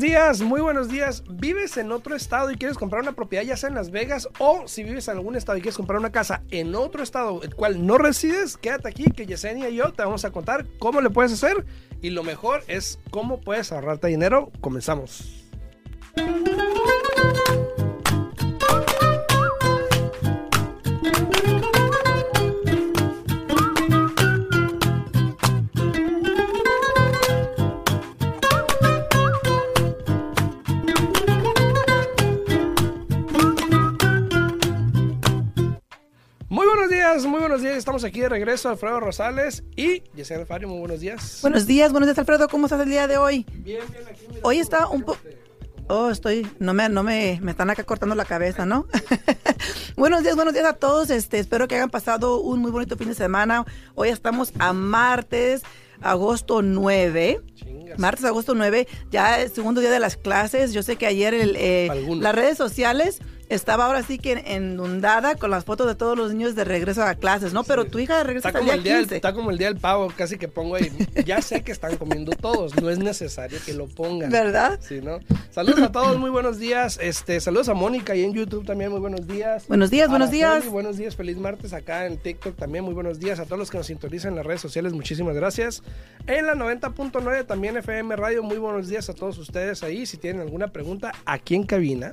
buenos días, muy buenos días. ¿Vives en otro estado y quieres comprar una propiedad ya sea en Las Vegas o si vives en algún estado y quieres comprar una casa en otro estado el cual no resides? Quédate aquí que Yesenia y yo te vamos a contar cómo le puedes hacer y lo mejor es cómo puedes ahorrarte dinero. Comenzamos. Muy buenos días. Estamos aquí de regreso, Alfredo Rosales y Yesenia Alfario. Muy buenos días. Buenos días, buenos días Alfredo, ¿cómo estás el día de hoy? Bien, bien, aquí. Hoy está un poco... Oh, estoy, no me, no me, me están acá cortando la cabeza, ¿no? buenos días, buenos días a todos. Este, espero que hayan pasado un muy bonito fin de semana. Hoy estamos a martes, agosto 9. Chingas. Martes, agosto 9, ya el segundo día de las clases. Yo sé que ayer el, eh, las redes sociales estaba ahora sí que inundada con las fotos de todos los niños de regreso a clases, ¿no? Pero tu hija regresa Está hasta como, el día día del, 15. está como el día del pavo, casi que pongo ahí. Ya sé que están comiendo todos, no es necesario que lo pongan. ¿Verdad? Sí, ¿no? Saludos a todos, muy buenos días. Este, saludos a Mónica y en YouTube también, muy buenos días. Buenos días, buenos días. Buenos días, feliz martes acá en TikTok también, muy buenos días a todos los que nos sintonizan en las redes sociales, muchísimas gracias. En la 90.9 también FM Radio, muy buenos días a todos ustedes ahí. Si tienen alguna pregunta aquí en cabina,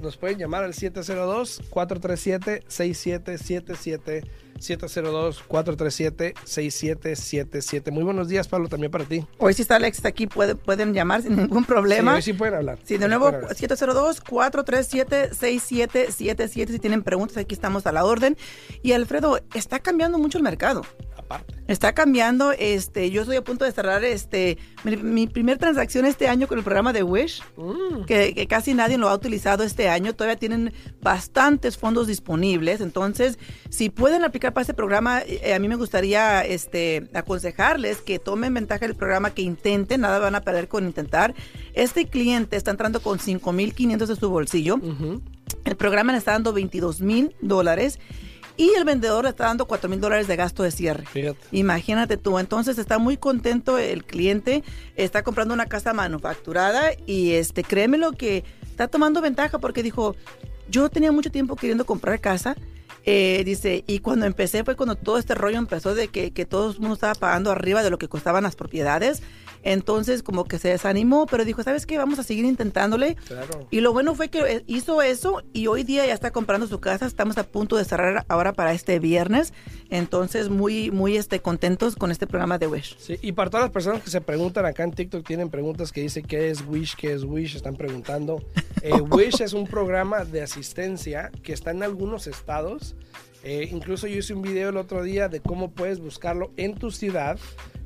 nos pueden llamar al 702-437-6777. 702-437-6777. Muy buenos días, Pablo, también para ti. Hoy si está Alex está aquí, puede- pueden llamar sin ningún Sí, problema. hoy sí pueden hablar. Sí, de nuevo, pueden hablar. 702-437-6777. Si tienen preguntas, aquí estamos a la orden. Y Alfredo, está cambiando mucho el mercado. Aparte. Está cambiando, este, yo estoy a punto de cerrar este, mi, mi primer transacción este año con el programa de Wish, Mm. que, que casi nadie lo ha utilizado este año. Todavía tienen bastantes fondos disponibles. Entonces, si pueden aplicar para este programa, eh, a mí me gustaría este, aconsejarles que tomen ventaja del programa, que intenten, nada van a perder con intentar. Este cliente está entrando con 5.500 de su bolsillo. El programa le está dando 22 mil dólares y el vendedor le está dando 4 mil dólares de gasto de cierre. Fíjate. Imagínate tú, entonces está muy contento el cliente, está comprando una casa manufacturada y este, créeme lo que está tomando ventaja porque dijo, yo tenía mucho tiempo queriendo comprar casa. eh, dice, y cuando empecé fue cuando todo este rollo empezó de que, que todo el mundo estaba pagando arriba de lo que costaban las propiedades. Entonces como que se desanimó, pero dijo, ¿sabes qué? Vamos a seguir intentándole. Claro. Y lo bueno fue que eh, hizo eso y hoy día ya está comprando su casa. Estamos a punto de cerrar ahora para este viernes. Entonces, muy, muy este, contentos con este programa de Wish. Sí, y para todas las personas que se preguntan acá en TikTok, tienen preguntas que dice qué es Wish, qué es Wish, están preguntando. Eh, Wish es un programa de asistencia que está en algunos estados. Eh, incluso yo hice un video el otro día de cómo puedes buscarlo en tu ciudad,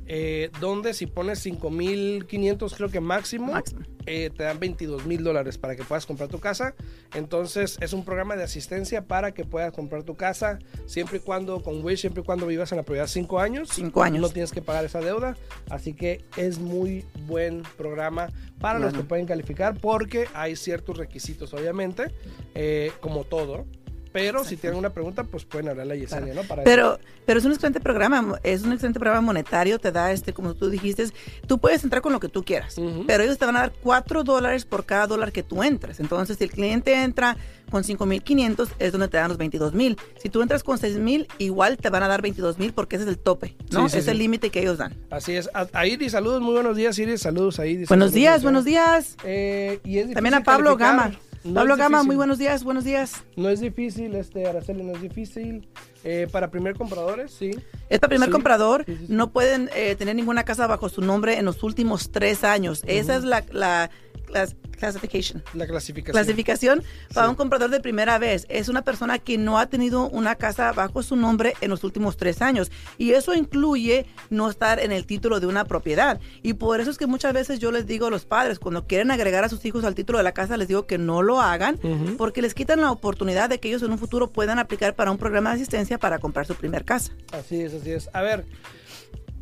eh, donde si pones 5.500 creo que máximo, Máximo. eh, te dan 22 mil dólares para que puedas comprar tu casa. Entonces es un programa de asistencia para que puedas comprar tu casa siempre y cuando, con Wish, siempre y cuando vivas en la propiedad 5 años. Cinco años. No tienes que pagar esa deuda. Así que es muy buen programa para los que pueden calificar porque hay ciertos requisitos, obviamente, eh, como todo. Pero si tienen una pregunta, pues pueden hablarle a Yesenia, ¿no? Para Pero, pero es un excelente programa, es un excelente programa monetario, te da este, como tú dijiste, tú puedes entrar con lo que tú quieras, pero ellos te van a dar 4 dólares por cada dólar que tú entres. Entonces, si el cliente entra con 5.500, es donde te dan los 22.000. Si tú entras con 6.000, igual te van a dar 22.000 porque ese es el tope, ¿no? Sí, sí, es sí. el límite que ellos dan. Así es. A, Iris, saludos, muy buenos días, Iris. Saludos a Iris. Buenos Saludos, días, buenos días. Eh, y es También a Pablo calificar. Gama. No Pablo Gama, muy buenos días, buenos días. No es difícil, este, Araceli, no es difícil. Eh, para primer compradores, sí. Es para primer Sí, comprador, sí, sí, sí. no pueden eh, tener ninguna casa bajo su nombre en los últimos tres años. Esa es la, la clas- classification. La clasificación. Clasificación para Sí. un comprador de primera vez. Es una persona que no ha tenido una casa bajo su nombre en los últimos tres años. Y eso incluye no estar en el título de una propiedad. Y por eso es que muchas veces yo les digo a los padres, cuando quieren agregar a sus hijos al título de la casa, les digo que no lo hagan, porque les quitan la oportunidad de que ellos en un futuro puedan aplicar para un programa de asistencia para comprar su primer casa. Así es, así es. A ver,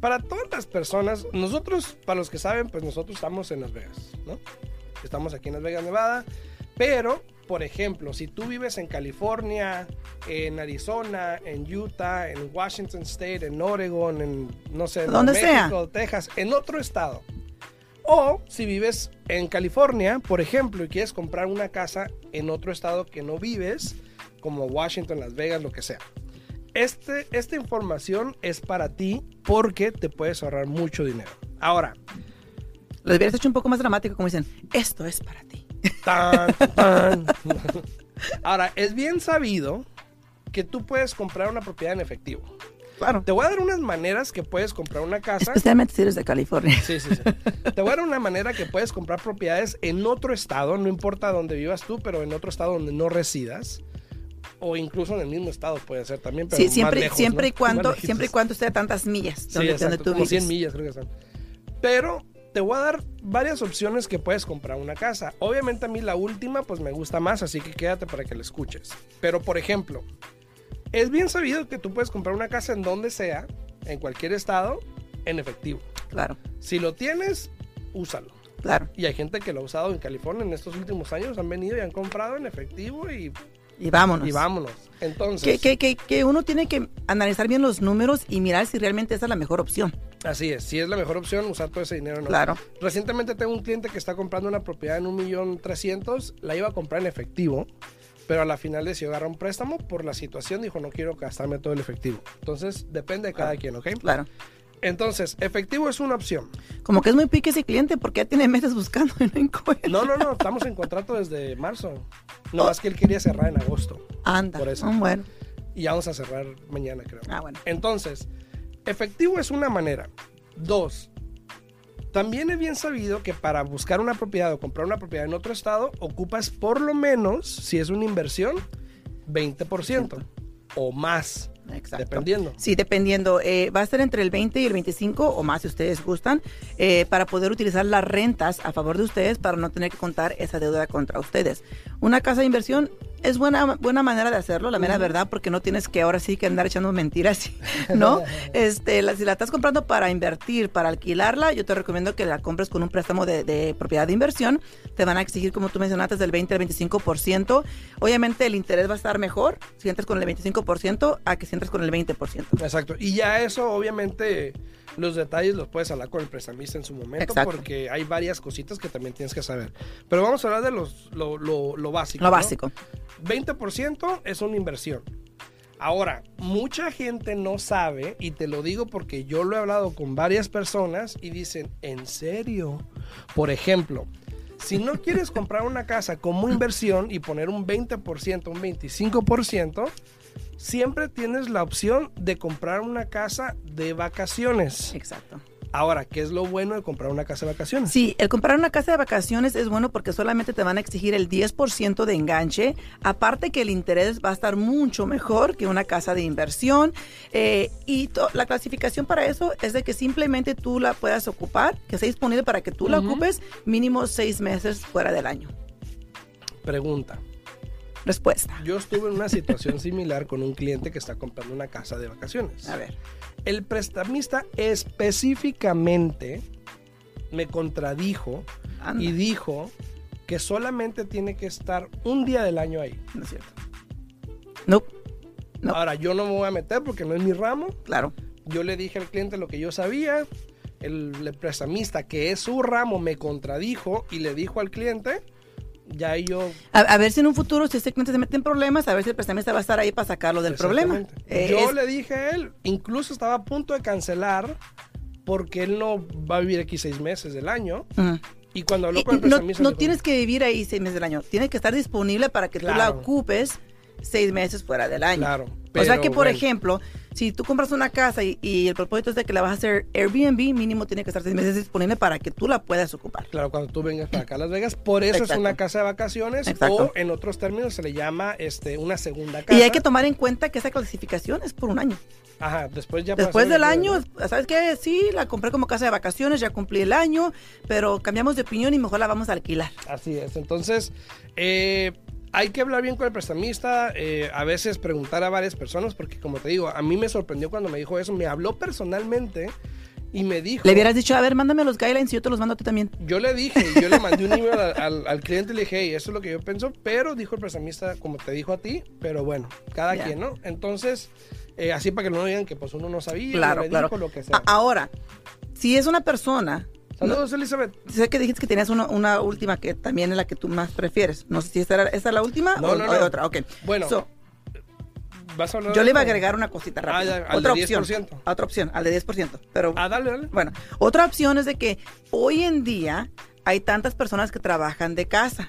para todas las personas, nosotros, para los que saben, pues nosotros estamos en Las Vegas, ¿no? Estamos aquí en Las Vegas, Nevada, pero, por ejemplo, si tú vives en California, en Arizona, en Utah, en Washington State, en Oregon, en, no sé, Donde sea. México, Texas, en otro estado, O si vives en California, por ejemplo, y quieres comprar una casa en otro estado que no vives, como Washington, Las Vegas, lo que sea. Este, esta información es para ti porque te puedes ahorrar mucho dinero. Ahora, Lo hubieras hecho un poco más dramático, como dicen, esto es para ti. Tan, tan. Ahora, es bien sabido que tú puedes comprar una propiedad en efectivo. Claro. Te voy a dar unas maneras que puedes comprar una casa. Especialmente si eres de California. Sí, sí, sí. Te voy a dar una manera que puedes comprar propiedades en otro estado, no importa dónde vivas tú, pero en otro estado donde no residas. O incluso en el mismo estado puede ser también, pero Sí, más siempre, lejos, siempre, ¿no? y cuando, Más siempre y cuando esté a tantas millas Sí, donde, donde exacto, tú como 100 vives. millas creo que son. Pero te voy a dar varias opciones que puedes comprar una casa. Obviamente a mí la última pues me gusta más, así que quédate para que la escuches. Pero por ejemplo, es bien sabido que tú puedes comprar una casa en donde sea, en cualquier estado, en efectivo. Claro, Si lo tienes, úsalo. claro. Y hay gente que lo ha usado en California en estos últimos años, han venido y han comprado en efectivo y, Y vámonos. y vámonos. Entonces, Que, que, que, que uno tiene que analizar bien los números y mirar si realmente esa es la mejor opción. Así es, si es la mejor opción usar todo ese dinero. No. Claro. Recientemente tengo un cliente que está comprando una propiedad en un millón trescientos, la iba a comprar en efectivo, pero a la final decidió agarrar un préstamo por la situación, dijo no quiero gastarme todo el efectivo. Entonces depende de cada quien, ¿ok? Claro. Entonces, efectivo es una opción. Como que es muy pique ese cliente porque ya tiene meses buscando y no encuentra. No, no, no, estamos en contrato desde marzo. No más que él quería cerrar en agosto. Anda. Por eso. Ah, bueno. Y ya vamos a cerrar mañana, creo. Ah, bueno. Entonces, efectivo es una manera. Dos, también es bien sabido que para buscar una propiedad o comprar una propiedad en otro estado, ocupas por lo menos, si es una inversión, 20% o más, Exacto. dependiendo. Sí, dependiendo. Eh, va a ser entre el 20 y el 25 o más si ustedes gustan, eh, para poder utilizar las rentas a favor de ustedes para no tener que contar esa deuda contra ustedes. Una casa de inversión es buena, buena manera de hacerlo, la mera verdad, porque no tienes que ahora sí que andar echando mentiras, ¿no? este, la- si la estás comprando para invertir, para alquilarla, yo te recomiendo que la compres con un préstamo de, de propiedad de inversión. Te van a exigir, como tú mencionaste, del 20 al 25%. Obviamente el interés va a estar mejor si entras con el 25% a que si entras con el 20%. Exacto. Y ya eso, obviamente, los detalles los puedes hablar con el prestamista en su momento, Exacto. porque hay varias cositas que también tienes que saber. Pero vamos a hablar de los, lo, lo- lo básico. Lo ¿no? básico. 20% es una inversión. Ahora, mucha gente no sabe, y te lo digo porque yo lo he hablado con varias personas y dicen, ¿en serio? Por ejemplo, si no quieres comprar una casa como inversión y poner un 20%, un 25%, siempre tienes la opción de comprar una casa de vacaciones. Exacto. Ahora, ¿qué es lo bueno de comprar una casa de vacaciones? Sí, el comprar una casa de vacaciones es bueno porque solamente te van a exigir el 10% de enganche. Aparte que el interés va a estar mucho mejor que una casa de inversión. Eh, y la clasificación para eso es de que simplemente tú la puedas ocupar, que esté disponible para que tú la ocupes mínimo seis meses fuera del año. Pregunta. Respuesta. Yo estuve en una situación similar con un cliente que está comprando una casa de vacaciones. A ver. El prestamista específicamente me contradijo Anda. y dijo que solamente tiene que estar un día del año ahí. No es cierto. No, No. Ahora, yo no me voy a meter porque no es mi ramo. claro. Yo le dije al cliente lo que yo sabía. El, el prestamista, que es su ramo, me contradijo y le dijo al cliente, ya yo... A, a ver si en un futuro, si ese cliente se mete en problemas, a ver si el prestamista va a estar ahí para sacarlo del problema. Eh, yo es- le dije a él, incluso estaba a punto de cancelar porque él no va a vivir aquí seis meses del año. Y cuando habló con el no, prestamista... no dijo, tienes que vivir ahí seis meses del año. Tienes que estar disponible para que tú la ocupes seis meses fuera del año. Claro. o sea pero que, por bueno, ejemplo, si tú compras una casa y, y el propósito es de que la vas a hacer Airbnb, mínimo tiene que estar seis meses disponible para que tú la puedas ocupar. Claro, cuando tú vengas para acá a Las Vegas, por eso es una casa de vacaciones Exacto. o en otros términos se le llama este una segunda casa. Y hay que tomar en cuenta que esa clasificación es por un año. Ajá, después ya Después del año, ¿sabes qué? Sí, la compré como casa de vacaciones, ya cumplí el año, pero cambiamos de opinión y mejor la vamos a alquilar. Así es. Entonces, eh, hay que hablar bien con el prestamista, eh, a veces preguntar a varias personas, porque como te digo, a mí me sorprendió cuando me dijo eso, me habló personalmente y me dijo... Le hubieras dicho, a ver, mándame los guidelines y yo te los mando a ti también. Yo le dije, yo le mandé un email al, al- al cliente y le dije, hey, eso es lo que yo pienso, pero dijo el prestamista, como te dijo a ti, pero bueno, cada quien, ¿no? Entonces, eh, así para que no digan que pues uno no sabía, Claro, no me claro. dijo lo que sea. Ahora, si es una persona Saludos, Elizabeth. Sé que dijiste que tenías una, una última que también es la que tú más prefieres. No sé si esta, era, esta es la última No, o, no, o otra. Ok. Bueno, So, ¿Vas a hablar yo le iba a agregar una cosita Ah, rápida. al otra de opción. 10%. a Otra opción, al de 10%. Pero Ah, dale, dale. bueno, otra opción es de que hoy en día hay tantas personas que trabajan de casa.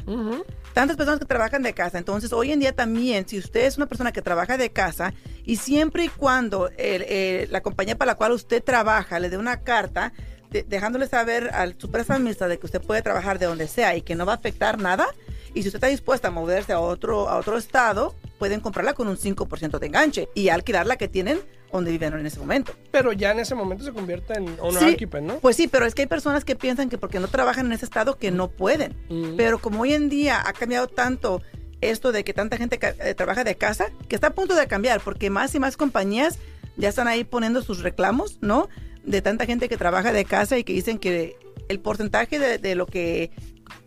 Tantas personas que trabajan de casa. Entonces, hoy en día también, si usted es una persona que trabaja de casa y siempre y cuando el- la compañía para la cual usted trabaja le dé una carta de- dejándole saber al su prestamista de que usted puede trabajar de donde sea y que no va a afectar nada, y si usted está dispuesta a moverse a otro, a otro estado, pueden comprarla con un 5% de enganche y alquilar la que tienen donde viven en ese momento. Pero ya en ese momento se convierte en owner Sí, occupant, ¿no? Pues sí, pero es que hay personas que piensan que porque no trabajan en ese estado que no pueden. Mm. Pero como hoy en día ha cambiado tanto esto de que tanta gente eh, trabaja de casa, que está a punto de cambiar, porque más y más compañías ya están ahí poniendo sus reclamos, ¿no? De tanta gente que trabaja de casa y que dicen que el porcentaje de, de lo que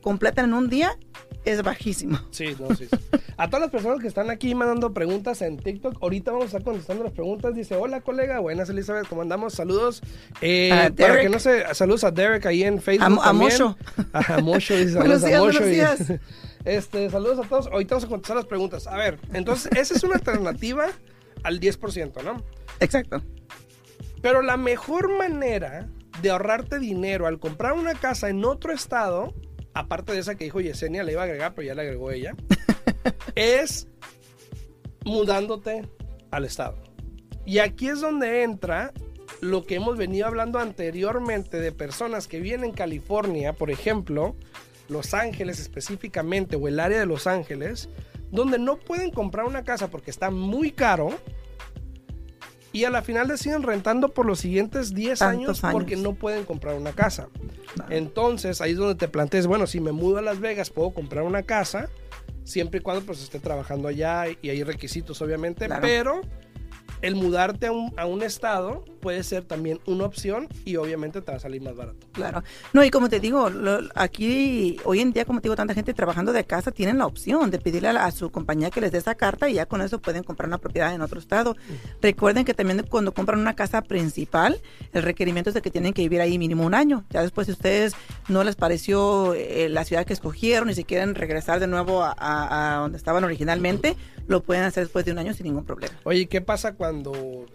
completan en un día es bajísimo. Sí, no, sí, sí. A todas las personas que están aquí mandando preguntas en TikTok, ahorita vamos a estar contestando las preguntas. Dice, hola colega, buenas Elizabeth, ¿cómo andamos? Saludos. Eh, A para que no se, saludos a Derek ahí en Facebook. A Mo- a Mosho, dice Buenos días, buenos días. Este, saludos a todos. Ahorita vamos a contestar las preguntas. A ver, entonces, esa es una alternativa al 10%, ¿no? Exacto. Pero la mejor manera de ahorrarte dinero al comprar una casa en otro estado, aparte de esa que dijo Yesenia, le iba a agregar, pero ya le agregó ella, es mudándote al estado. Y aquí es donde entra lo que hemos venido hablando anteriormente de personas que viven en California, por ejemplo, Los Ángeles específicamente, o el área de Los Ángeles, donde no pueden comprar una casa porque está muy caro. Y a la final deciden rentando por los siguientes 10 años, porque no pueden comprar una casa. Entonces ahí es donde te planteas, bueno, si me mudo a Las Vegas puedo comprar una casa, siempre y cuando pues esté trabajando allá y hay requisitos obviamente, Claro. pero el mudarte a un, a un estado puede ser también una opción y obviamente te va a salir más barato. Claro. No, y como te digo, lo- aquí hoy en día, como te digo, tanta gente trabajando de casa tienen la opción de pedirle a, la- a su compañía que les dé esa carta y ya con eso pueden comprar una propiedad en otro estado. Recuerden que también cuando compran una casa principal, el requerimiento es de que tienen que vivir ahí mínimo un año. Ya después, si ustedes no les pareció eh, la ciudad que escogieron y si quieren regresar de nuevo a, a- a donde estaban originalmente, lo pueden hacer después de un año sin ningún problema. Oye, ¿qué pasa cuando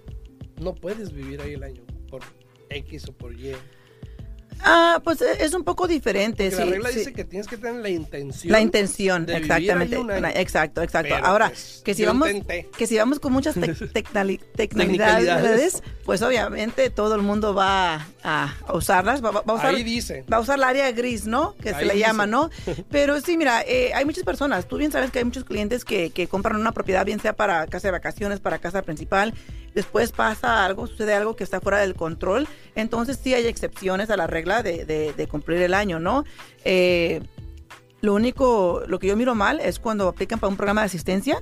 no puedes vivir ahí el año por X o por Y? Ah, pues eh, es un poco diferente. Porque la regla sí. dice que tienes que tener la intención. La intención, de vivir exactamente. ahí un año. Una- Exacto, exacto. Pero, Ahora, pues, que si vamos intenté. que si vamos con muchas tec- Tecnicalidades. Pues obviamente todo el mundo va a, a usarlas, va, a usar Ahí dice. va a usar el área gris, ¿no? Que se le dice. llama, ¿no? Pero sí, mira, eh, hay muchas personas, tú bien sabes que hay muchos clientes que, que compran una propiedad, bien sea para casa de vacaciones, para casa principal, después pasa algo, sucede algo que está fuera del control, entonces sí hay excepciones a la regla de, de- de cumplir el año, ¿no? Eh, lo único, lo que yo miro mal es cuando aplican para un programa de asistencia,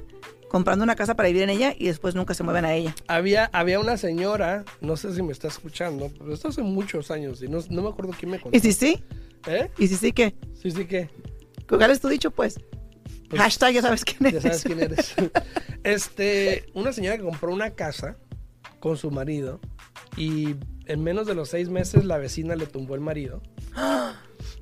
comprando una casa para vivir en ella y después nunca se mueven a ella. Había, había una señora, no sé si me está escuchando, pero esto hace muchos años y no, no me acuerdo quién me contó. Y si sí, ¿Eh? y si sí, ¿qué? Sí, sí que. ¿Cuál es tu dicho, pues? Pues, Hashtag, ya sabes quién Ya eres. sabes quién eres. este, una señora que compró una casa con su marido y en menos de los seis meses la vecina le tumbó el marido.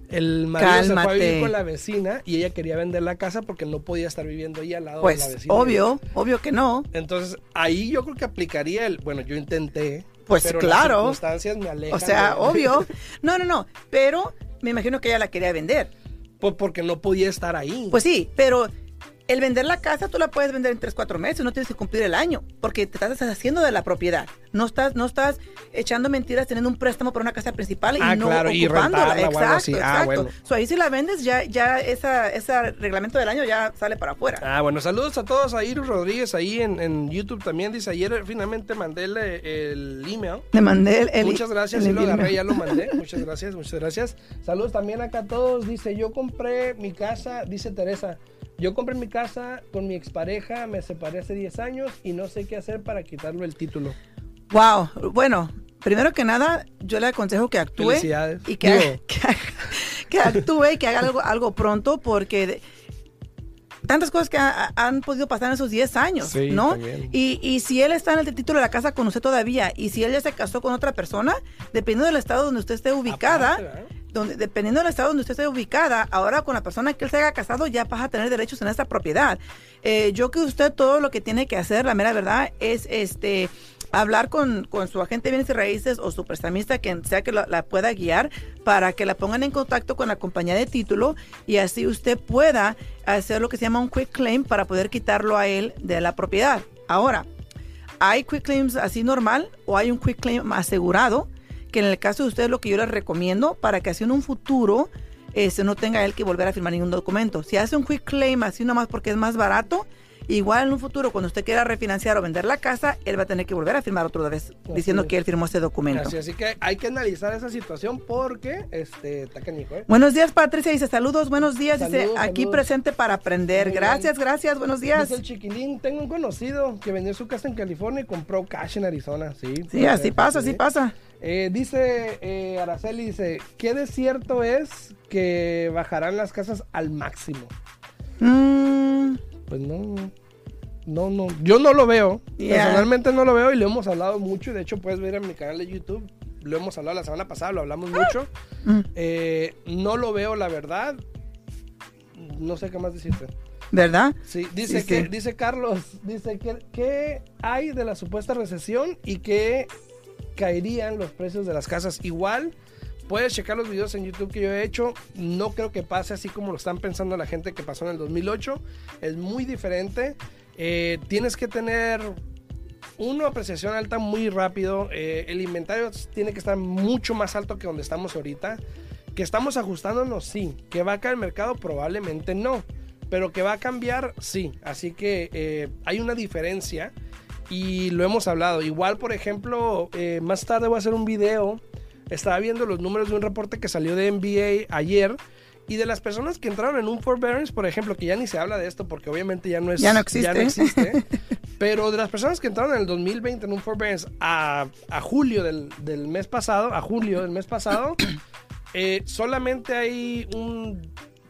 El marido se fue a vivir Cálmate. con la vecina y ella quería vender la casa porque no podía estar viviendo ahí al lado de Pues la vecina. obvio, obvio que no. Entonces, ahí yo creo que aplicaría el, bueno, yo intenté. Pues pero claro. Las circunstancias me alejan. O sea, de- obvio. No, no, no. Pero me imagino que ella la quería vender. Pues porque no podía estar ahí. Pues sí, pero el vender la casa tú la puedes vender en 3, 4 meses, no tienes que cumplir el año, porque te estás deshaciendo de la propiedad. No estás, no estás echando mentiras teniendo un préstamo para una casa principal y Ah, no claro, y ocupándola. algo exacto. Ah, exacto. bueno. So, ahí si la vendes, ya, ya esa, ese reglamento del año ya sale para afuera. Ah, bueno, saludos a todos. A Iris Rodríguez ahí en, en YouTube también. Dice, ayer finalmente mandé el, el email. Le mandé el, el- muchas gracias, el sí lo email. agarré, ya lo mandé. Muchas gracias, muchas gracias. Saludos también acá a todos. Dice, yo compré mi casa, dice Teresa, yo compré mi casa con mi expareja, me separé hace 10 años y no sé qué hacer para quitarle el título. Wow, bueno, primero que nada, yo le aconsejo que actúe y que, haga- que, haga- que actúe y que haga algo, algo pronto porque de- tantas cosas que ha- han podido pasar en esos 10 años, Sí, ¿no? Y, y si él está en el título de la casa con usted todavía y si él ya se casó con otra persona, dependiendo del estado donde usted esté ubicada. Donde, dependiendo del estado donde usted esté ubicada, ahora con la persona que él se haya casado ya vas a tener derechos en esta propiedad. Eh, yo que usted todo lo que tiene que hacer, la mera verdad, es este hablar con, con su agente de bienes y raíces o su prestamista, quien sea que la pueda guiar, para que la pongan en contacto con la compañía de título y así usted pueda hacer lo que se llama un quick claim para poder quitarlo a él de la propiedad. Ahora, hay quick claims así normal o hay un quick claim asegurado, que en el caso de ustedes lo que yo les recomiendo para que así en un futuro este, no tenga él que volver a firmar ningún documento. Si hace un quick claim así nomás porque es más barato, igual en un futuro cuando usted quiera refinanciar o vender la casa, él va a tener que volver a firmar otra vez diciendo es. que él firmó este documento. Así, así que hay que analizar esa situación porque este, está canijo, ¿eh? Buenos días, Patricia. Dice saludos, buenos días. dice Saludos, aquí saludos. presente para aprender. Muy gracias, bien. gracias. Buenos días. Dice el chiquilín, tengo un conocido que vendió su casa en California y compró cash en Arizona. Sí, Sí, así pasa, sí. así pasa. Eh, dice eh, Araceli, dice, ¿qué de cierto es que bajarán las casas al máximo? Mm, Pues no, no, no, yo no lo veo. Yeah. Personalmente no lo veo y lo hemos hablado mucho. De hecho, puedes ver en mi canal de YouTube. Lo hemos hablado la semana pasada, lo hablamos mucho. mm. Eh, no lo veo, la verdad. No sé qué más decirte. ¿Verdad? Sí, dice Sí, que, sí. dice Carlos, dice que qué hay de la supuesta recesión y que caerían los precios de las casas. Igual puedes checar los videos en YouTube que yo he hecho. No creo que pase así como lo están pensando la gente que pasó en el 2008. Es muy diferente. Eh, tienes que tener una apreciación alta muy rápido. Eh, el inventario tiene que estar mucho más alto que donde estamos ahorita. Que estamos ajustándonos, sí. Que va a caer el mercado, probablemente no. Pero que va a cambiar, sí. Así que eh, hay una diferencia y lo hemos hablado. Igual, por ejemplo, más tarde voy a hacer un video. Estaba viendo los números de un reporte que salió de NBA ayer. Y de las personas que entraron en un forbearance, por ejemplo, que ya ni se habla de esto porque obviamente ya no es Ya no existe. existe. pero de las personas que entraron en el 2020 en un forbearance a, a julio del, del mes pasado, a julio del mes pasado, eh, solamente hay un,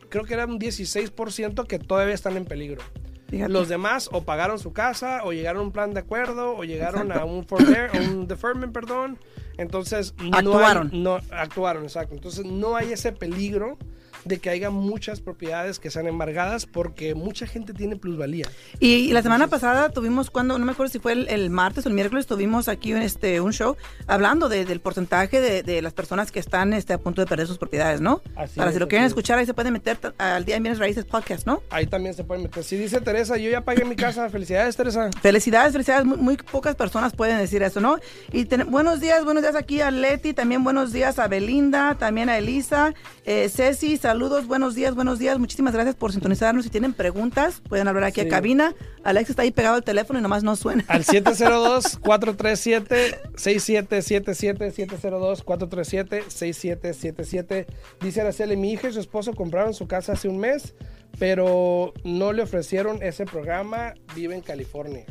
creo que era un 16% que todavía están en peligro. Fíjate. Los demás o pagaron su casa, o llegaron a un plan de acuerdo, o llegaron Exacto. a un, forbear, un deferment, perdón. Entonces, no Actuaron. hay- no, actuaron, exacto. Entonces, no hay ese peligro de que haya muchas propiedades que sean embargadas porque mucha gente tiene plusvalía. Y, y la semana pasada tuvimos, cuando, no me acuerdo si fue el, el martes o el miércoles, tuvimos aquí un, este, un show hablando de- del porcentaje de, de las personas que están este, a punto de perder sus propiedades, ¿no? Así Para es, si lo quieren es. escuchar, ahí se pueden meter al Día de Bienes Raíces Podcast, ¿no? Ahí también se pueden meter. Si dice Teresa, yo ya pagué mi casa. Felicidades, Teresa. Felicidades, felicidades. Muy, muy pocas personas pueden decir eso, ¿no? Y ten- buenos días, buenos días aquí a Leti, también buenos días a Belinda, también a Elisa, eh, Ceci, saludos, buenos días, buenos días. Muchísimas gracias por sintonizarnos. Si tienen preguntas, pueden hablar aquí Sí. a cabina. Alex está ahí pegado al teléfono y nomás no suena. Al 702-437-6777, 702-437-6777. Dice Araceli, mi hija y su esposo compraron su casa hace un mes, pero no le ofrecieron ese programa, vive en California.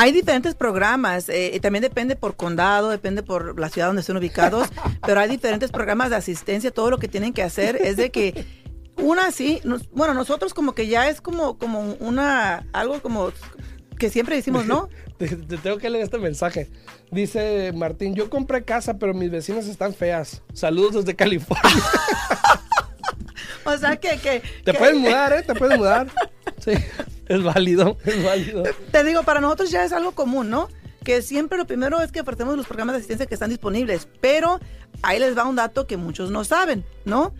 Hay diferentes programas, eh, también depende por condado, depende por la ciudad donde estén ubicados, pero hay diferentes programas de asistencia. Todo lo que tienen que hacer es de que una sí, nos- bueno, nosotros como que ya es como, como una, algo como que siempre decimos, ¿no? Te, te tengo que leer este mensaje. Dice Martín, yo compré casa, pero mis vecinas están feas. Saludos desde California. O sea que, que, Te que- puedes mudar, ¿eh? Te puedes mudar. Sí, es válido, es válido. Te digo, para nosotros ya es algo común, ¿no? Que siempre lo primero es que ofrecemos los programas de asistencia que están disponibles, pero ahí les va un dato que muchos no saben, ¿no?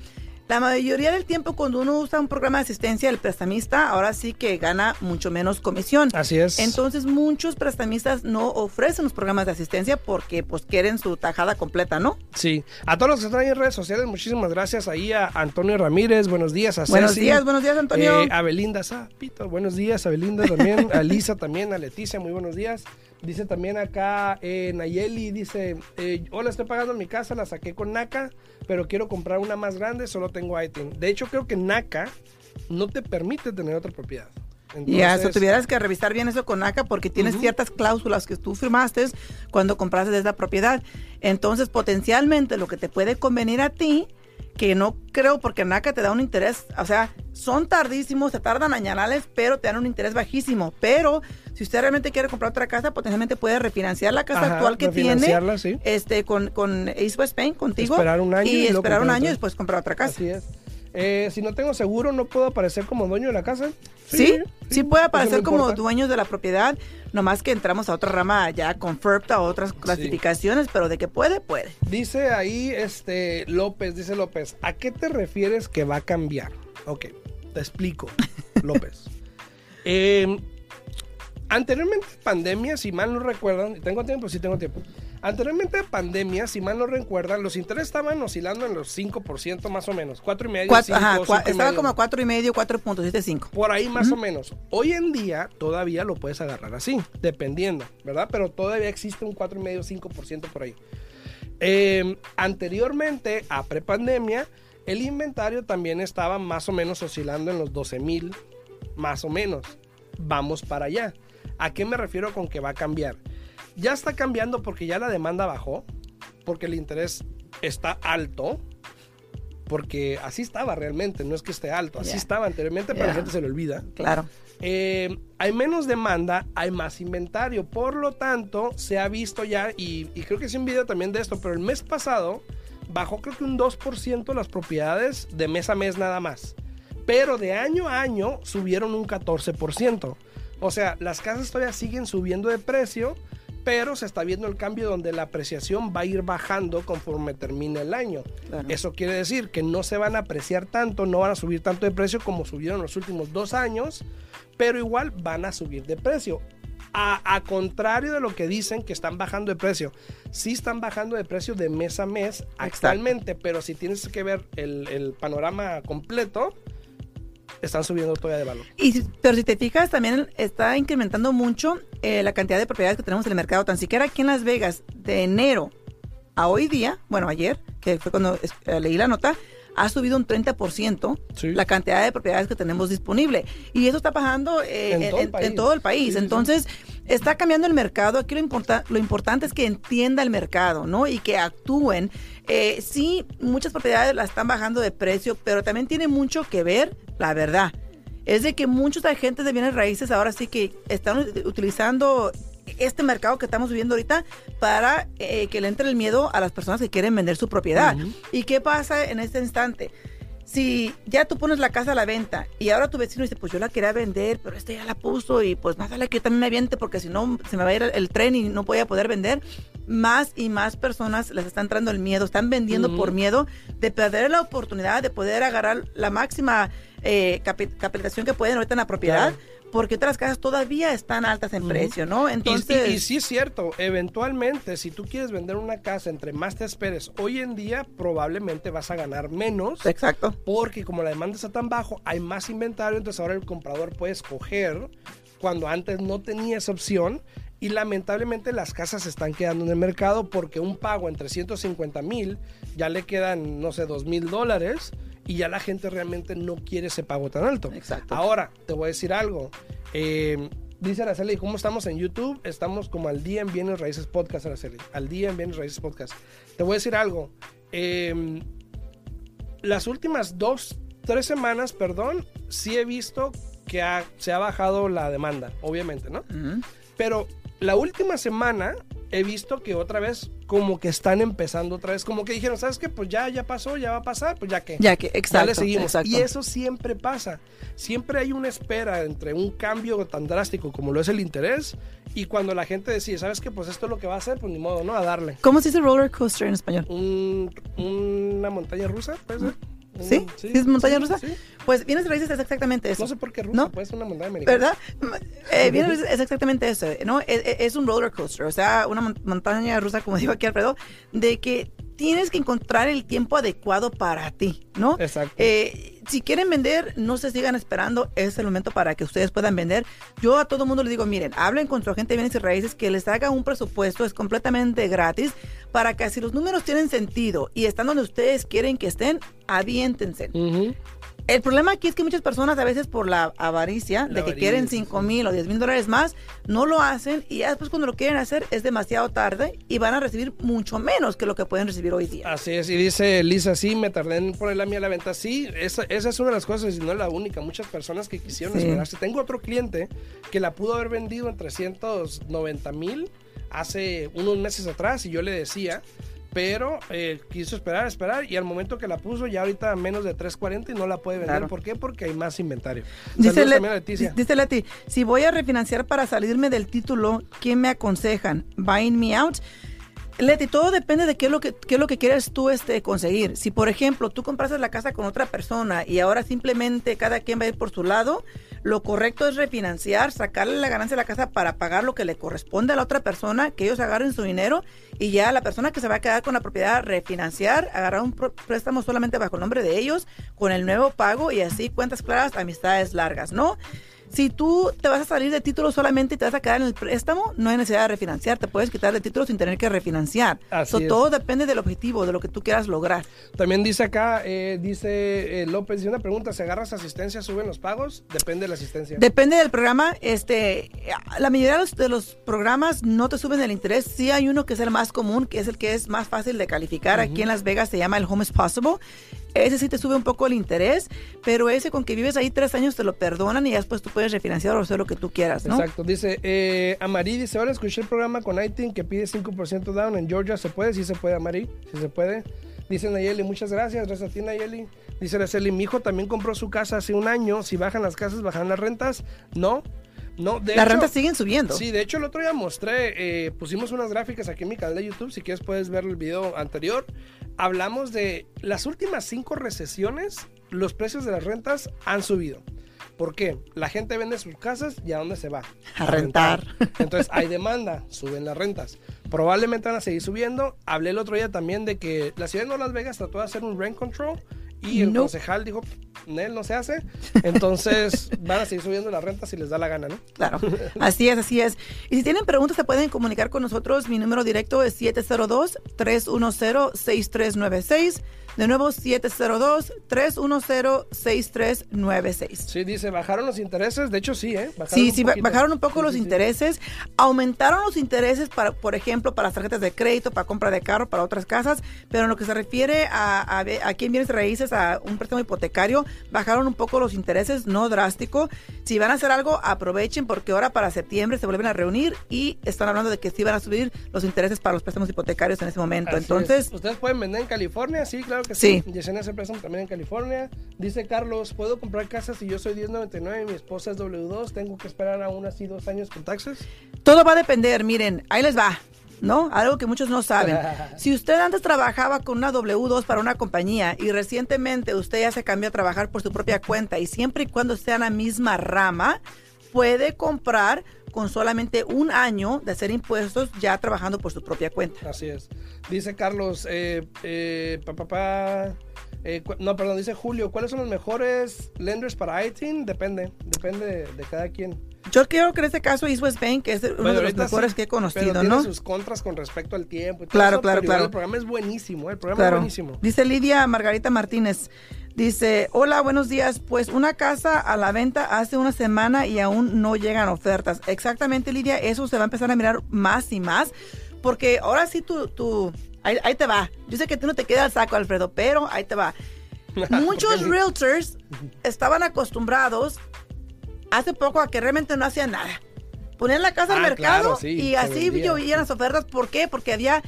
La mayoría del tiempo cuando uno usa un programa de asistencia, el prestamista ahora sí que gana mucho menos comisión. Así es. Entonces muchos prestamistas no ofrecen los programas de asistencia porque pues quieren su tajada completa, ¿no? Sí, a todos los que están ahí en redes sociales, muchísimas gracias. Ahí a Antonio Ramírez, buenos días. A Buenos Ceci, días, buenos días, Antonio. eh, a Belinda Zapito, buenos días. A Belinda también, a Lisa también, a Leticia, muy buenos días. Dice también acá eh, Nayeli, dice, eh, hola, estoy pagando mi casa, la saqué con NACA, pero quiero comprar una más grande, solo tengo ITIN. De hecho, creo que NACA no te permite tener otra propiedad. Ya, eso Entonces, tuvieras que revisar bien eso con ACA porque tienes ciertas cláusulas que tú firmaste cuando compraste esa propiedad. Entonces, potencialmente lo que te puede convenir a ti que no creo porque NACA te da un interés, o sea, son tardísimos, se tardan añanales, pero te dan un interés bajísimo. Pero si usted realmente quiere comprar otra casa, potencialmente puede refinanciar la casa Ajá, actual que tiene sí. este, con, con East West Bank, contigo. Esperar un año y, y esperar un año y después comprar otra casa. Así es. Eh, si no tengo seguro, ¿no puedo aparecer como dueño de la casa? Sí, sí, puede aparecer como importa. dueños de la propiedad, nomás que entramos a otra rama ya con FERPTA a otras clasificaciones, pero de que puede, puede. Dice ahí este López, dice López, ¿a qué te refieres que va a cambiar? Ok, te explico, López. Eh, anteriormente pandemia, si mal no recuerdan, ¿tengo tiempo? Sí tengo tiempo. Anteriormente pandemia, si mal no recuerdan, los intereses estaban oscilando en los 5% más o menos, 4 y medio, Cuatro- 5, ajá, cua- 5 y estaba medio. como a cuatro y medio, 4.75. Por ahí más o menos. Hoy en día todavía lo puedes agarrar así, dependiendo, ¿verdad? Pero todavía existe un 4,5-5% por ahí. Eh, anteriormente, a prepandemia, el inventario también estaba más o menos oscilando en los 12 mil, más o menos. Vamos para allá. ¿A qué me refiero con que va a cambiar? Ya está cambiando porque ya la demanda bajó, porque el interés está alto, porque así estaba realmente, no es que esté alto, así estaba anteriormente, pero la gente se le olvida. Claro. Eh, hay menos demanda, hay más inventario. Por lo tanto, se ha visto ya, y, y creo que hice un video también de esto, pero el mes pasado bajó creo que un 2% las propiedades de mes a mes nada más. Pero de año a año subieron un 14%. O sea, las casas todavía siguen subiendo de precio, pero se está viendo el cambio donde la apreciación va a ir bajando conforme termine el año. Claro. Eso quiere decir que no se van a apreciar tanto, no van a subir tanto de precio como subieron los últimos dos años, pero igual van a subir de precio. A, a contrario de lo que dicen que están bajando de precio, sí están bajando de precio de mes a mes actualmente, pero si tienes que ver el, el panorama completo, están subiendo todavía de valor. Y, pero si te fijas, también está incrementando mucho eh, la cantidad de propiedades que tenemos en el mercado. Tan siquiera aquí en Las Vegas, de enero a hoy día, bueno, ayer, que fue cuando eh, leí la nota, ha subido un 30% Sí. la cantidad de propiedades que tenemos disponible. Y eso está pasando eh, En en, todo el en- país. en todo el país. Sí, sí, sí. Entonces, está cambiando el mercado. Aquí lo, importa, lo importante es que entienda el mercado, ¿no? Y que actúen. Eh, sí, muchas propiedades la están bajando de precio, pero también tiene mucho que ver, la verdad. Es de que muchos agentes de bienes raíces ahora sí que están ut- utilizando este mercado que estamos viviendo ahorita para eh, que le entre el miedo a las personas que quieren vender su propiedad. ¿Y qué pasa en este instante? Si ya tú pones la casa a la venta y ahora tu vecino dice, pues yo la quería vender, pero este ya la puso y pues más vale que también me aviente porque si no se me va a ir el tren y no voy a poder vender, más y más personas les está entrando el miedo, están vendiendo por miedo de perder la oportunidad de poder agarrar la máxima eh, capi- capitalización que pueden ahorita en la propiedad, Claro. porque otras casas todavía están altas en precio, ¿no? Y- Entonces... y, y sí es cierto, eventualmente si tú quieres vender una casa, entre más te esperes, hoy en día probablemente vas a ganar menos. Exacto. Porque como la demanda está tan bajo, hay más inventario, entonces ahora el comprador puede escoger cuando antes no tenía esa opción. Y lamentablemente las casas se están quedando en el mercado porque un pago en 350 mil ya le quedan, no sé, 2 mil dólares y ya la gente realmente no quiere ese pago tan alto. Exacto. Ahora, te voy a decir algo. Eh, dice Araceli, ¿cómo estamos en YouTube? Estamos como al día en Bienes Raíces Podcast, Araceli. Al día en Bienes Raíces Podcast. Te voy a decir algo. Eh, las últimas dos, tres semanas, perdón, sí he visto que ha- se ha bajado la demanda, obviamente, ¿no? Pero la última semana he visto que otra vez como que están empezando otra vez, como que dijeron, ¿sabes qué? Pues ya, ya pasó, ya va a pasar, pues ya que... Ya que, exacto. le seguimos. exacto. Y eso siempre pasa. Siempre hay una espera entre un cambio tan drástico como lo es el interés y cuando la gente decide, ¿sabes qué? Pues esto es lo que va a hacer, pues ni modo, ¿no? A darle. ¿Cómo se dice roller coaster en español? Un- una montaña rusa, puede ser. ¿Sí? ¿Sí es montaña rusa? sí. Pues bienes raíces es exactamente eso. No sé por qué rusa, ¿No? puede ser una montaña americana. ¿Verdad? Eh, bienes raíces es exactamente eso, ¿no? Es, es- es un roller coaster, o sea, una mon- montaña rusa, como digo aquí Alfredo, de que tienes que encontrar el tiempo adecuado para ti, ¿no? Exacto. Eh, si quieren vender, no se sigan esperando, es el momento para que ustedes puedan vender. Yo a todo mundo les digo, miren, hablen con su agente de bienes y raíces que les haga un presupuesto, es completamente gratis, para que si los números tienen sentido y están donde ustedes quieren que estén, aviéntense. Ujú. El problema aquí es que muchas personas a veces por la avaricia La de que quieren avaricia, 5 mil o 10 mil dólares más, no lo hacen y ya después cuando lo quieren hacer es demasiado tarde y van a recibir mucho menos que lo que pueden recibir hoy día. Así es, y dice Lisa, sí, me tardé en poner la mía a la venta. Sí, esa, esa es una de las cosas y no es la única. Muchas personas que quisieron Sí. esperarse. Tengo otro cliente que la pudo haber vendido en 390 mil hace unos meses atrás y yo le decía, pero eh, quiso esperar, esperar y al momento que la puso ya ahorita menos de 340 y no la puede vender. Claro. ¿Por qué? Porque hay más inventario. Dice, Le- a Leticia. dice Leti, si voy a refinanciar para salirme del título, ¿qué me aconsejan? ¿Buying me out? Leti, todo depende de qué es lo que, qué es lo que quieres tú este, conseguir. Si, por ejemplo, tú compraste la casa con otra persona y ahora simplemente cada quien va a ir por su lado, lo correcto es refinanciar, sacarle la ganancia de la casa para pagar lo que le corresponde a la otra persona, que ellos agarren su dinero y ya la persona que se va a quedar con la propiedad refinanciar, agarrar un préstamo solamente bajo el nombre de ellos, con el nuevo pago y así cuentas claras, amistades largas, ¿no? Si tú te vas a salir de título solamente y te vas a quedar en el préstamo, no hay necesidad de refinanciar. Te puedes quitar de título sin tener que refinanciar. Así So, es. todo depende del objetivo, de lo que tú quieras lograr. También dice acá, eh, dice eh, López, dice una pregunta, ¿se agarras asistencia, suben los pagos? Depende de la asistencia. Depende del programa. Este, la mayoría de los, de los programas no te suben el interés. Sí hay uno que es el más común, que es el que es más fácil de calificar. Aquí en Las Vegas se llama el Home is Possible. Ese sí te sube un poco el interés, pero ese con que vives ahí tres años te lo perdonan y después tú puedes refinanciar o hacer lo que tú quieras, ¿no? Exacto, dice eh, Amari, dice, ahora escuché el programa con ITIN que pide 5% down en Georgia, ¿se puede? Sí se puede, Amari, sí se puede. Dice Nayeli, muchas gracias, gracias a ti Nayeli. Dice Araceli, mi hijo también compró su casa hace un año, si bajan las casas, bajan las rentas. No, no, de Las hecho- rentas siguen subiendo. Sí, de hecho el otro día mostré, eh, pusimos unas gráficas aquí en mi canal de YouTube, si quieres puedes ver el video anterior. Hablamos de las últimas cinco recesiones, los precios de las rentas han subido. ¿Por qué? La gente vende sus casas y a dónde se va? A rentar. Entonces hay demanda, suben las rentas. Probablemente van a seguir subiendo. Hablé el otro día también de que la ciudad de Las Vegas trató de hacer un rent control y el concejal dijo, Nel, no se hace. Entonces van a seguir subiendo las rentas si les da la gana, ¿no? Claro, así es, así es. Y si tienen preguntas, se pueden comunicar con nosotros. Mi número directo es 702-310-6396. De nuevo, 702-310-6396. Sí, dice, bajaron los intereses. De hecho, sí, ¿eh? Bajaron Sí, sí, poquito. bajaron un poco Sí, los sí, sí. intereses, aumentaron los intereses, para, por ejemplo, para las tarjetas de crédito, para compra de carro, para otras casas, pero en lo que se refiere a, a, a quién bienes raíces, a un préstamo hipotecario, bajaron un poco los intereses, no drástico. Si van a hacer algo, aprovechen porque ahora para septiembre se vuelven a reunir y están hablando de que sí van a subir los intereses para los préstamos hipotecarios en ese momento. Así Entonces, es. ¿Ustedes pueden vender en California? Sí, claro que sí. Sí. Yesenia se préstamo también en California. Dice Carlos, ¿puedo comprar casa si yo soy 1099 y mi esposa es W2? ¿Tengo que esperar aún así dos años con taxes? Todo va a depender, miren, ahí les va, ¿no? Algo que muchos no saben. Si usted antes trabajaba con una W2 para una compañía y recientemente usted ya se cambió a trabajar por su propia cuenta y siempre y cuando sea en la misma rama, puede comprar con solamente un año de hacer impuestos ya trabajando por su propia cuenta. Así es. Dice Carlos, eh, eh, pa, pa, pa, eh, no, perdón, dice Julio, ¿cuáles son los mejores lenders para ITIN? Depende, depende de, de cada quien. Yo creo que en este caso East West Bank es uno Bueno, de los mejores sí, que he pero conocido, tiene ¿no? sus contras con respecto al tiempo y todo Claro, eso, claro, pero claro. El programa es buenísimo, ¿eh? el programa Claro. es buenísimo. Dice Lidia Margarita Martínez. Dice, hola, buenos días. Pues una casa a la venta hace una semana y aún no llegan ofertas. Exactamente, Lidia, eso se va a empezar a mirar más y más. Porque ahora sí tú, tú ahí, ahí te va. Yo sé que tú no te queda el saco, Alfredo, pero ahí te va. Muchos realtors estaban acostumbrados hace poco a que realmente no hacían nada. Ponían la casa al Ah, mercado claro, sí, y así llovían las ofertas. ¿Por qué? Porque había,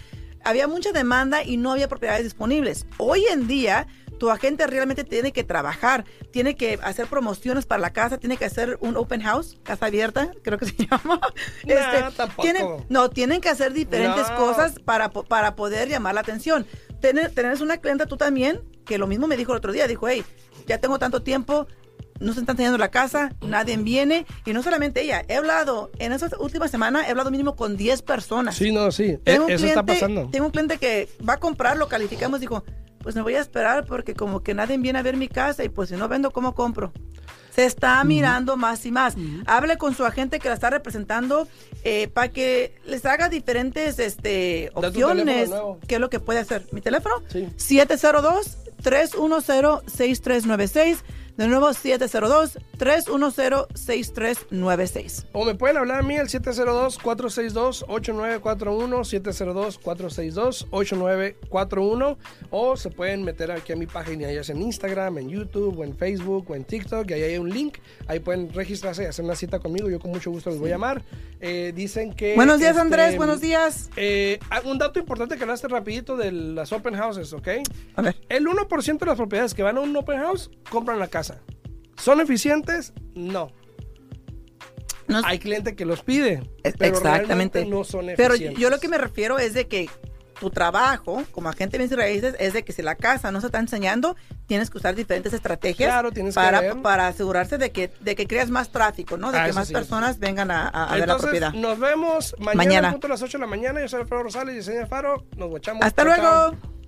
había mucha demanda y no había propiedades disponibles. Hoy en día, tu agente realmente tiene que trabajar, tiene que hacer promociones para la casa, tiene que hacer un open house, casa abierta, creo que se llama. Nah, tienen- no, tienen que hacer diferentes cosas para, para poder llamar la atención. Tener, tenés una clienta tú también, que lo mismo me dijo el otro día, dijo, hey, ya tengo tanto tiempo, no se están teniendo la casa, nadie viene, y no solamente ella, he hablado, en esa última semana he hablado mínimo con 10 personas. Sí, no, sí, e- Tengo un eso está cliente- pasando. Tengo un cliente que va a comprar, lo calificamos, dijo, pues me voy a esperar porque como que nadie viene a ver mi casa y pues si no vendo, ¿cómo compro? Se está mirando más y más. Hable con su agente que la está representando eh, para que les haga diferentes este, opciones. ¿Qué es lo que puede hacer? ¿Mi teléfono? Sí. 702-310-6396. De nuevo, 702-310-6396. O me pueden hablar a mí al 702-462-8941, 702-462-8941. O se pueden meter aquí a mi página, ya sea en Instagram, en YouTube, o en Facebook, o en TikTok. Y ahí hay un link. Ahí pueden registrarse y hacer una cita conmigo. Yo con mucho gusto les voy a llamar. Eh, dicen que... Buenos días, este, Andrés. Buenos días. eh, un dato importante que hablaste rapidito de las open houses, ¿ok? A ver. El 1% de las propiedades que van a un open house compran la casa. ¿Son eficientes? No. No- Hay cliente que los pide, Es- pero Exactamente. realmente no son Pero yo lo que me refiero es de que tu trabajo como agente de bienes y raíces es de que si la casa no se está enseñando, tienes que usar diferentes estrategias Claro, tienes que para, para asegurarse de que, de que creas más tráfico, ¿no? De Ah, que más sí, personas vengan a, ver la propiedad. nos vemos mañana, Mañana. a las 8 de la mañana. Yo soy Alfredo Rosales y Faro. Nos guachamos. Hasta chao. luego.